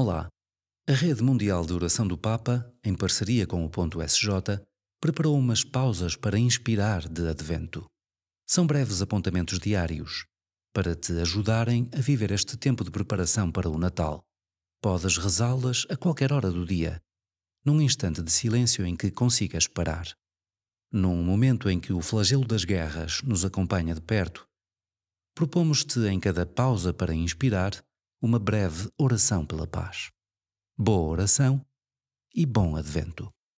Olá! A Rede Mundial de Oração do Papa, em parceria com o Ponto SJ, preparou umas pausas para inspirar de Advento. São breves apontamentos diários para te ajudarem a viver este tempo de preparação para o Natal. Podes rezá-las a qualquer hora do dia, num instante de silêncio em que consigas parar. Num momento em que o flagelo das guerras nos acompanha de perto, propomos-te em cada pausa para inspirar uma breve oração pela paz. Boa oração e bom advento.